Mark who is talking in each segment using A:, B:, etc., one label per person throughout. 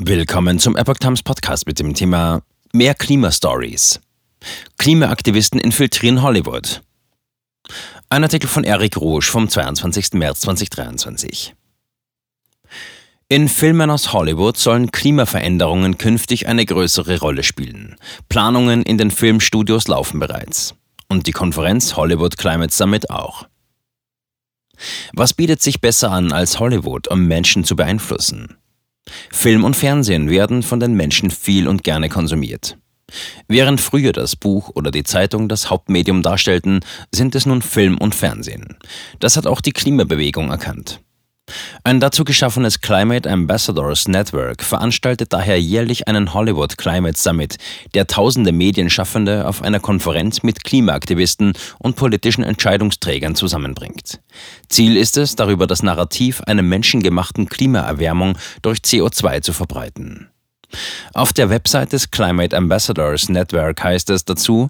A: Willkommen zum Epoch Times Podcast mit dem Thema Mehr Klimastories. Klimaaktivisten infiltrieren Hollywood. Ein Artikel von Eric Rouge vom 22. März 2023. In Filmen aus Hollywood sollen Klimaveränderungen künftig eine größere Rolle spielen. Planungen in den Filmstudios laufen bereits. Und die Konferenz Hollywood Climate Summit auch. Was bietet sich besser an als Hollywood, um Menschen zu beeinflussen? Film und Fernsehen werden von den Menschen viel und gerne konsumiert. Während früher das Buch oder die Zeitung das Hauptmedium darstellten, sind es nun Film und Fernsehen. Das hat auch die Klimabewegung erkannt. Ein dazu geschaffenes Climate Ambassadors Network veranstaltet daher jährlich einen Hollywood Climate Summit, der tausende Medienschaffende auf einer Konferenz mit Klimaaktivisten und politischen Entscheidungsträgern zusammenbringt. Ziel ist es, darüber das Narrativ einer menschengemachten Klimaerwärmung durch CO2 zu verbreiten. Auf der Website des Climate Ambassadors Network heißt es dazu,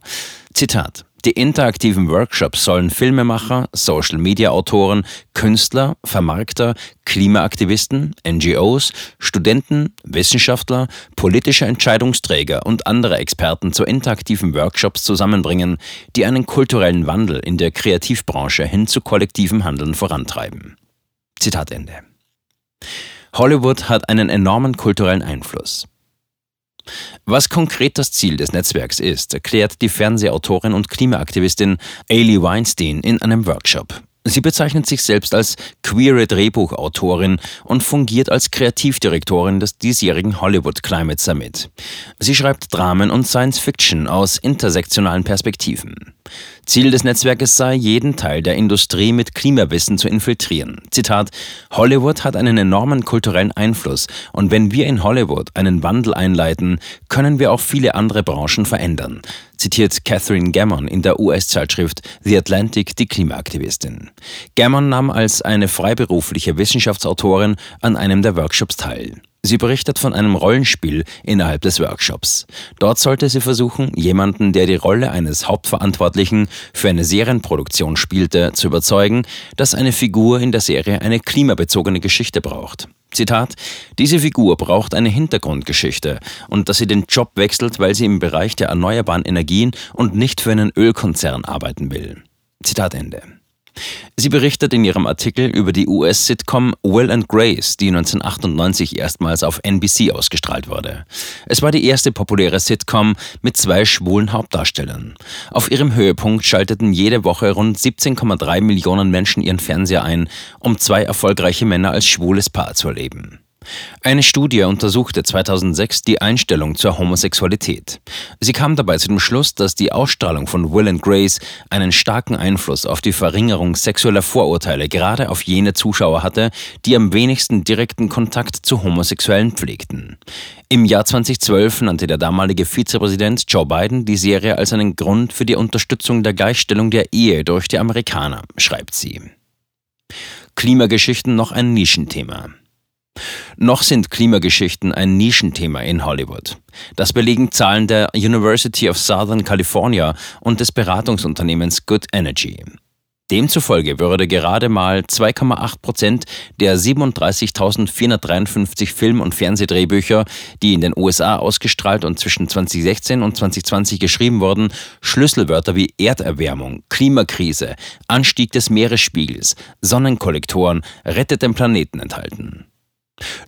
A: Zitat, die interaktiven Workshops sollen Filmemacher, Social-Media-Autoren, Künstler, Vermarkter, Klimaaktivisten, NGOs, Studenten, Wissenschaftler, politische Entscheidungsträger und andere Experten zu interaktiven Workshops zusammenbringen, die einen kulturellen Wandel in der Kreativbranche hin zu kollektivem Handeln vorantreiben. Zitat Ende. Hollywood hat einen enormen kulturellen Einfluss. Was konkret das Ziel des Netzwerks ist, erklärt die Fernsehautorin und Klimaaktivistin Ailey Weinstein in einem Workshop. Sie bezeichnet sich selbst als queere Drehbuchautorin und fungiert als Kreativdirektorin des diesjährigen Hollywood Climate Summit. Sie schreibt Dramen und Science Fiction aus intersektionalen Perspektiven. Ziel des Netzwerkes sei, jeden Teil der Industrie mit Klimawissen zu infiltrieren. Zitat: Hollywood hat einen enormen kulturellen Einfluss und wenn wir in Hollywood einen Wandel einleiten, können wir auch viele andere Branchen verändern, zitiert Catherine Gammon in der US-Zeitschrift The Atlantic die Klimaaktivistin. Gammon nahm als eine freiberufliche Wissenschaftsautorin an einem der Workshops teil. Sie berichtet von einem Rollenspiel innerhalb des Workshops. Dort sollte sie versuchen, jemanden, der die Rolle eines Hauptverantwortlichen für eine Serienproduktion spielte, zu überzeugen, dass eine Figur in der Serie eine klimabezogene Geschichte braucht. Zitat, diese Figur braucht eine Hintergrundgeschichte und dass sie den Job wechselt, weil sie im Bereich der erneuerbaren Energien und nicht für einen Ölkonzern arbeiten will. Zitat Ende. Sie berichtet in ihrem Artikel über die US-Sitcom Will and Grace, die 1998 erstmals auf NBC ausgestrahlt wurde. Es war die erste populäre Sitcom mit zwei schwulen Hauptdarstellern. Auf ihrem Höhepunkt schalteten jede Woche rund 17,3 Millionen Menschen ihren Fernseher ein, um zwei erfolgreiche Männer als schwules Paar zu erleben. Eine Studie untersuchte 2006 die Einstellung zur Homosexualität. Sie kam dabei zu dem Schluss, dass die Ausstrahlung von Will and Grace einen starken Einfluss auf die Verringerung sexueller Vorurteile gerade auf jene Zuschauer hatte, die am wenigsten direkten Kontakt zu Homosexuellen pflegten. Im Jahr 2012 nannte der damalige Vizepräsident Joe Biden die Serie als einen Grund für die Unterstützung der Gleichstellung der Ehe durch die Amerikaner, schreibt sie. Klimageschichten noch ein Nischenthema. Noch sind Klimageschichten ein Nischenthema in Hollywood. Das belegen Zahlen der University of Southern California und des Beratungsunternehmens Good Energy. Demzufolge würde gerade mal 2,8 Prozent der 37.453 Film- und Fernsehdrehbücher, die in den USA ausgestrahlt und zwischen 2016 und 2020 geschrieben wurden, Schlüsselwörter wie Erderwärmung, Klimakrise, Anstieg des Meeresspiegels, Sonnenkollektoren, rettet den Planeten enthalten.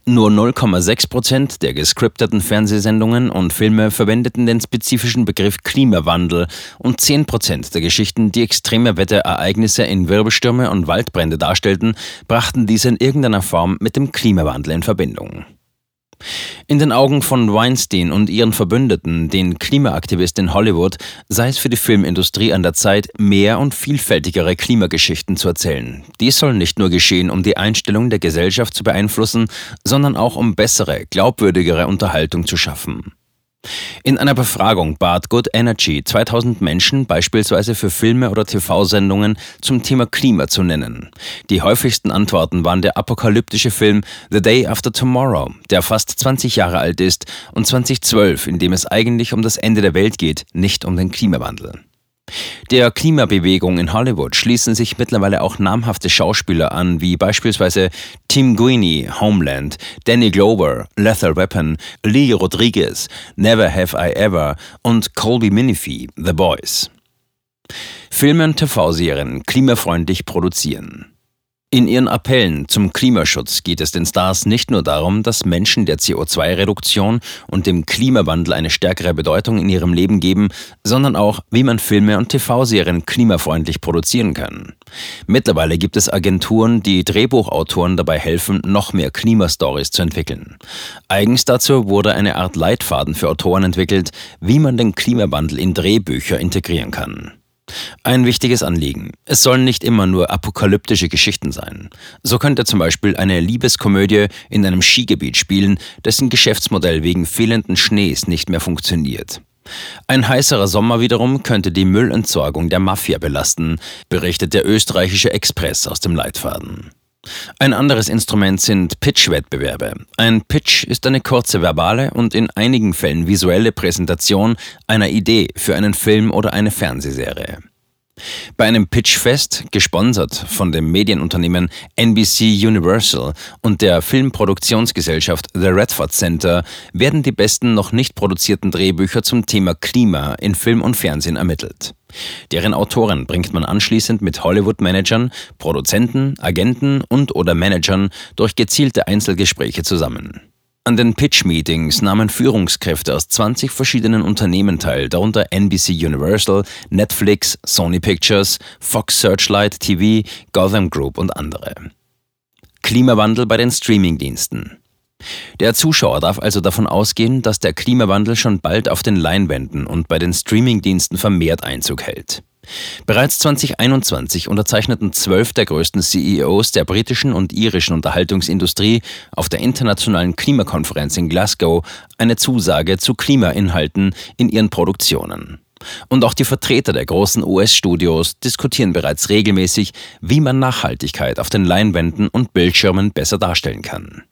A: Nur 0,6 Prozent der gescripteten Fernsehsendungen und Filme verwendeten den spezifischen Begriff Klimawandel und 10 Prozent der Geschichten, die extreme Wetterereignisse in Wirbelstürme und Waldbrände darstellten, brachten diese in irgendeiner Form mit dem Klimawandel in Verbindung. In den Augen von Weinstein und ihren Verbündeten, den Klimaaktivisten in Hollywood, sei es für die Filmindustrie an der Zeit, mehr und vielfältigere Klimageschichten zu erzählen. Dies soll nicht nur geschehen, um die Einstellung der Gesellschaft zu beeinflussen, sondern auch um bessere, glaubwürdigere Unterhaltung zu schaffen. In einer Befragung bat Good Energy 2000 Menschen beispielsweise für Filme oder TV-Sendungen zum Thema Klima zu nennen. Die häufigsten Antworten waren der apokalyptische Film The Day After Tomorrow, der fast 20 Jahre alt ist, und 2012, in dem es eigentlich um das Ende der Welt geht, nicht um den Klimawandel. Der Klimabewegung in Hollywood schließen sich mittlerweile auch namhafte Schauspieler an, wie beispielsweise Tim Guiney, Homeland, Danny Glover, Lethal Weapon, Lee Rodriguez, Never Have I Ever und Colby Minifee, The Boys. Filme und TV-Serien klimafreundlich produzieren. In ihren Appellen zum Klimaschutz geht es den Stars nicht nur darum, dass Menschen der CO2-Reduktion und dem Klimawandel eine stärkere Bedeutung in ihrem Leben geben, sondern auch, wie man Filme und TV-Serien klimafreundlich produzieren kann. Mittlerweile gibt es Agenturen, die Drehbuchautoren dabei helfen, noch mehr Klimastories zu entwickeln. Eigens dazu wurde eine Art Leitfaden für Autoren entwickelt, wie man den Klimawandel in Drehbücher integrieren kann. Ein wichtiges Anliegen. Es sollen nicht immer nur apokalyptische Geschichten sein. So könnte zum Beispiel eine Liebeskomödie in einem Skigebiet spielen, dessen Geschäftsmodell wegen fehlenden Schnees nicht mehr funktioniert. Ein heißerer Sommer wiederum könnte die Müllentsorgung der Mafia belasten, berichtet der österreichische Express aus dem Leitfaden. Ein anderes Instrument sind Pitch-Wettbewerbe. Ein Pitch ist eine kurze verbale und in einigen Fällen visuelle Präsentation einer Idee für einen Film oder eine Fernsehserie. Bei einem Pitchfest, gesponsert von dem Medienunternehmen NBC Universal und der Filmproduktionsgesellschaft The Redford Center, werden die besten noch nicht produzierten Drehbücher zum Thema Klima in Film und Fernsehen ermittelt. Deren Autoren bringt man anschließend mit Hollywood-Managern, Produzenten, Agenten und oder Managern durch gezielte Einzelgespräche zusammen. An den Pitch-Meetings nahmen Führungskräfte aus 20 verschiedenen Unternehmen teil, darunter NBC Universal, Netflix, Sony Pictures, Fox Searchlight TV, Gotham Group und andere. Klimawandel bei den Streamingdiensten. Der Zuschauer darf also davon ausgehen, dass der Klimawandel schon bald auf den Leinwänden und bei den Streamingdiensten vermehrt Einzug hält. Bereits 2021 unterzeichneten zwölf der größten CEOs der britischen und irischen Unterhaltungsindustrie auf der internationalen Klimakonferenz in Glasgow eine Zusage zu Klimainhalten in ihren Produktionen. Und auch die Vertreter der großen US-Studios diskutieren bereits regelmäßig, wie man Nachhaltigkeit auf den Leinwänden und Bildschirmen besser darstellen kann.